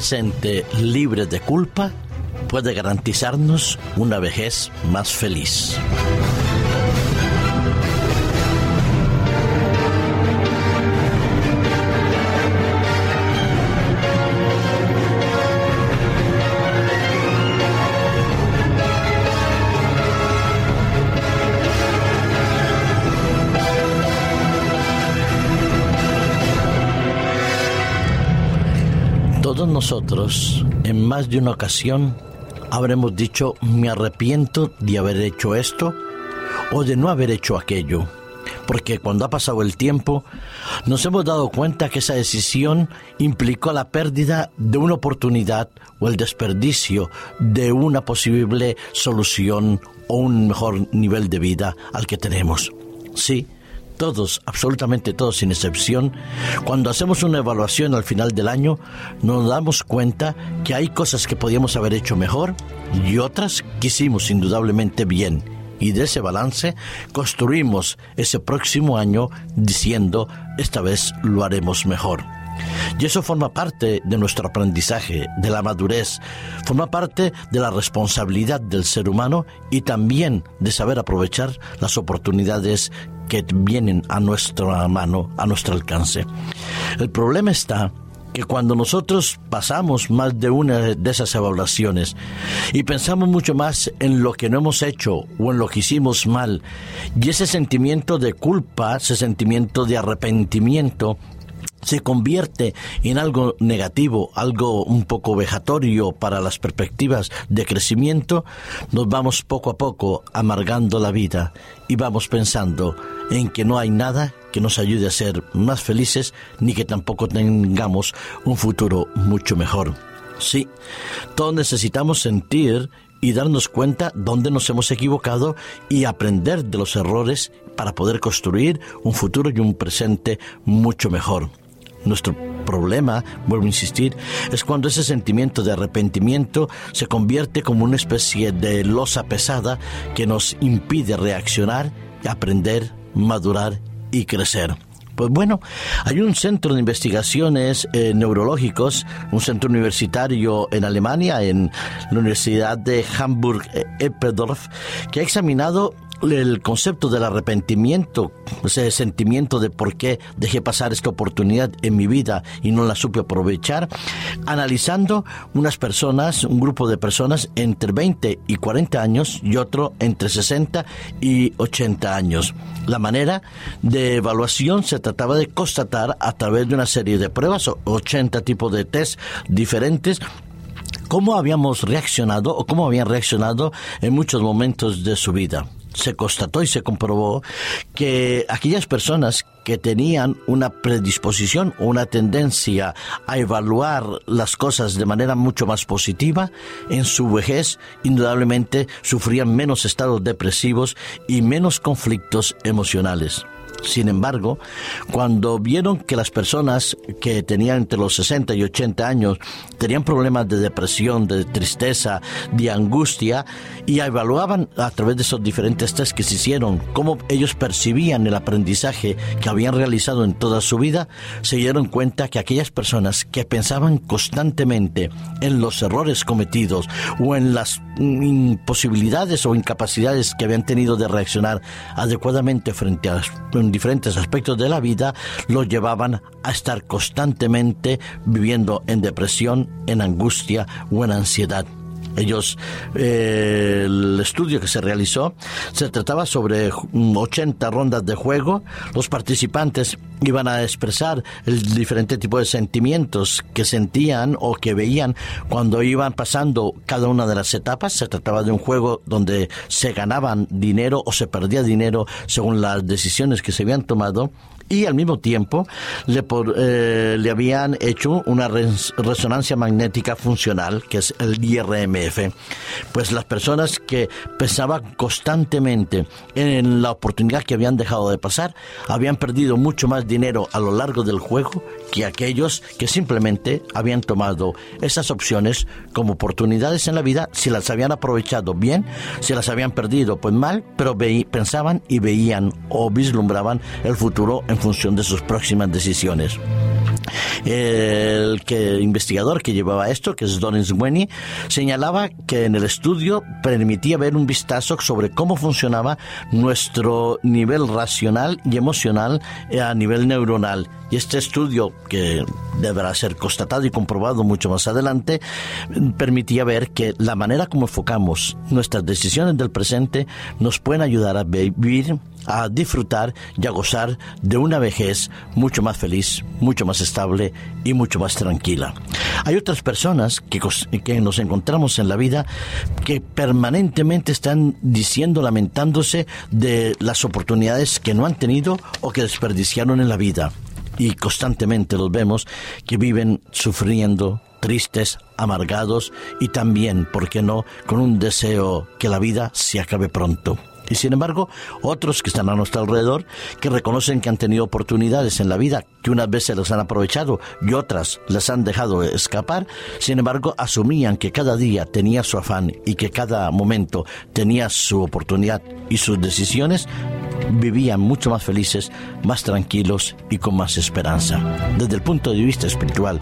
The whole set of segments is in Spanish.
presente libre de culpa puede garantizarnos una vejez más feliz. Todos nosotros, en más de una ocasión, habremos dicho, me arrepiento de haber hecho esto o de no haber hecho aquello. Porque cuando ha pasado el tiempo, nos hemos dado cuenta que esa decisión implicó la pérdida de una oportunidad o el desperdicio de una posible solución o un mejor nivel de vida al que tenemos. Sí, todos, absolutamente todos sin excepción, cuando hacemos una evaluación al final del año, nos damos cuenta que hay cosas que podíamos haber hecho mejor y otras que hicimos indudablemente bien. Y de ese balance construimos ese próximo año diciendo, esta vez lo haremos mejor. Y eso forma parte de nuestro aprendizaje, de la madurez, forma parte de la responsabilidad del ser humano y también de saber aprovechar las oportunidades que vienen a nuestra mano, a nuestro alcance. El problema está que cuando nosotros pasamos más de una de esas evaluaciones y pensamos mucho más en lo que no hemos hecho o en lo que hicimos mal, y ese sentimiento de culpa, ese sentimiento de arrepentimiento, se convierte en algo negativo, algo un poco vejatorio para las perspectivas de crecimiento, nos vamos poco a poco amargando la vida y vamos pensando en que no hay nada que nos ayude a ser más felices ni que tampoco tengamos un futuro mucho mejor. Sí, todos necesitamos sentir y darnos cuenta dónde nos hemos equivocado y aprender de los errores para poder construir un futuro y un presente mucho mejor. Nuestro problema, vuelvo a insistir, es cuando ese sentimiento de arrepentimiento se convierte como una especie de losa pesada que nos impide reaccionar, aprender, madurar y crecer. Pues bueno, hay un centro de investigaciones eh, neurológicos, un centro universitario en Alemania, en la Universidad de Hamburg-Eppendorf, que ha examinado el concepto del arrepentimiento, ese sentimiento de por qué dejé pasar esta oportunidad en mi vida y no la supe aprovechar, analizando unas personas, un grupo de personas entre 20 y 40 años y otro entre 60 y 80 años. La manera de evaluación se trataba de constatar a través de una serie de pruebas, 80 tipos de test diferentes, cómo habíamos reaccionado o cómo habían reaccionado en muchos momentos de su vida se constató y se comprobó que aquellas personas que tenían una predisposición o una tendencia a evaluar las cosas de manera mucho más positiva, en su vejez indudablemente sufrían menos estados depresivos y menos conflictos emocionales. Sin embargo, cuando vieron que las personas que tenían entre los 60 y 80 años tenían problemas de depresión, de tristeza, de angustia, y evaluaban a través de esos diferentes test que se hicieron cómo ellos percibían el aprendizaje que habían realizado en toda su vida, se dieron cuenta que aquellas personas que pensaban constantemente en los errores cometidos o en las imposibilidades o incapacidades que habían tenido de reaccionar adecuadamente frente a diferentes aspectos de la vida los llevaban a estar constantemente viviendo en depresión, en angustia o en ansiedad. Ellos, eh, el estudio que se realizó, se trataba sobre 80 rondas de juego. Los participantes iban a expresar el diferente tipo de sentimientos que sentían o que veían cuando iban pasando cada una de las etapas. Se trataba de un juego donde se ganaban dinero o se perdía dinero según las decisiones que se habían tomado y al mismo tiempo le, eh, le habían hecho una resonancia magnética funcional, que es el IRMF. Pues las personas que pensaban constantemente en la oportunidad que habían dejado de pasar, habían perdido mucho más dinero a lo largo del juego que aquellos que simplemente habían tomado esas opciones como oportunidades en la vida, si las habían aprovechado bien, si las habían perdido pues mal, pero pensaban y veían o vislumbraban el futuro en función de sus próximas decisiones. El que, investigador que llevaba esto, que es Don Sweeney, señalaba que en el estudio permitía ver un vistazo sobre cómo funcionaba nuestro nivel racional y emocional a nivel neuronal. Y este estudio, que deberá ser constatado y comprobado mucho más adelante, permitía ver que la manera como enfocamos nuestras decisiones del presente nos pueden ayudar a vivir a disfrutar y a gozar de una vejez mucho más feliz, mucho más estable y mucho más tranquila. Hay otras personas que, que nos encontramos en la vida que permanentemente están diciendo, lamentándose de las oportunidades que no han tenido o que desperdiciaron en la vida. Y constantemente los vemos que viven sufriendo, tristes, amargados y también, ¿por qué no?, con un deseo que la vida se acabe pronto. Y sin embargo, otros que están a nuestro alrededor, que reconocen que han tenido oportunidades en la vida, que unas veces las han aprovechado y otras las han dejado escapar, sin embargo, asumían que cada día tenía su afán y que cada momento tenía su oportunidad y sus decisiones, vivían mucho más felices, más tranquilos y con más esperanza. Desde el punto de vista espiritual,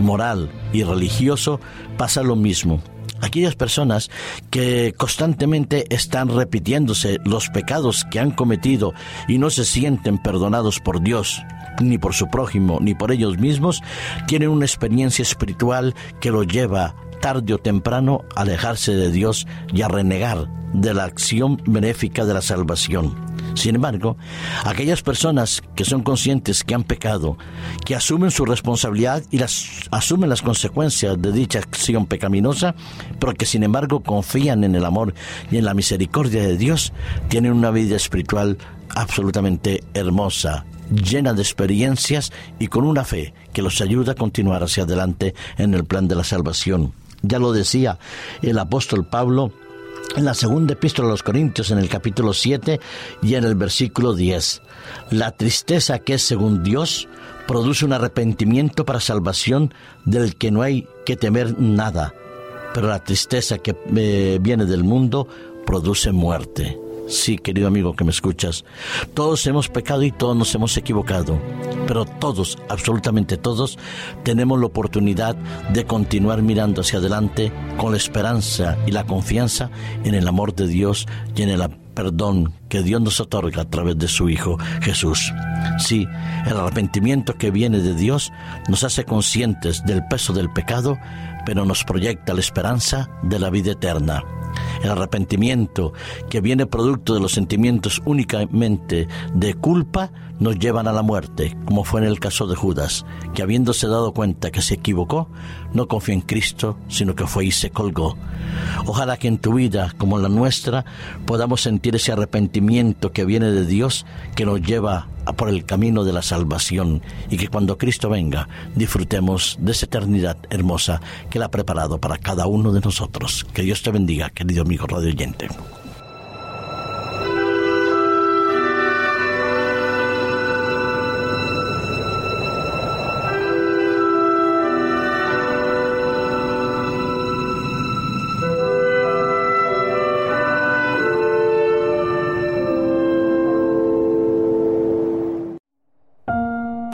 moral y religioso, pasa lo mismo aquellas personas que constantemente están repitiéndose los pecados que han cometido y no se sienten perdonados por Dios, ni por su prójimo, ni por ellos mismos, tienen una experiencia espiritual que los lleva tarde o temprano a alejarse de Dios y a renegar de la acción benéfica de la salvación. Sin embargo, aquellas personas que son conscientes que han pecado, que asumen su responsabilidad y las, asumen las consecuencias de dicha acción pecaminosa, pero que sin embargo confían en el amor y en la misericordia de Dios, tienen una vida espiritual absolutamente hermosa, llena de experiencias y con una fe que los ayuda a continuar hacia adelante en el plan de la salvación. Ya lo decía el apóstol Pablo en la segunda epístola a los Corintios, en el capítulo 7 y en el versículo 10. La tristeza que es según Dios produce un arrepentimiento para salvación del que no hay que temer nada, pero la tristeza que eh, viene del mundo produce muerte. Sí, querido amigo que me escuchas, todos hemos pecado y todos nos hemos equivocado, pero todos, absolutamente todos, tenemos la oportunidad de continuar mirando hacia adelante con la esperanza y la confianza en el amor de Dios y en el perdón que Dios nos otorga a través de su Hijo Jesús. Sí, el arrepentimiento que viene de Dios nos hace conscientes del peso del pecado, pero nos proyecta la esperanza de la vida eterna el arrepentimiento que viene producto de los sentimientos únicamente de culpa, nos llevan a la muerte, como fue en el caso de Judas, que habiéndose dado cuenta que se equivocó, no confió en Cristo, sino que fue y se colgó. Ojalá que en tu vida, como en la nuestra, podamos sentir ese arrepentimiento que viene de Dios, que nos lleva por el camino de la salvación y que cuando Cristo venga disfrutemos de esa eternidad hermosa que Él ha preparado para cada uno de nosotros. Que Dios te bendiga, querido amigo radio oyente.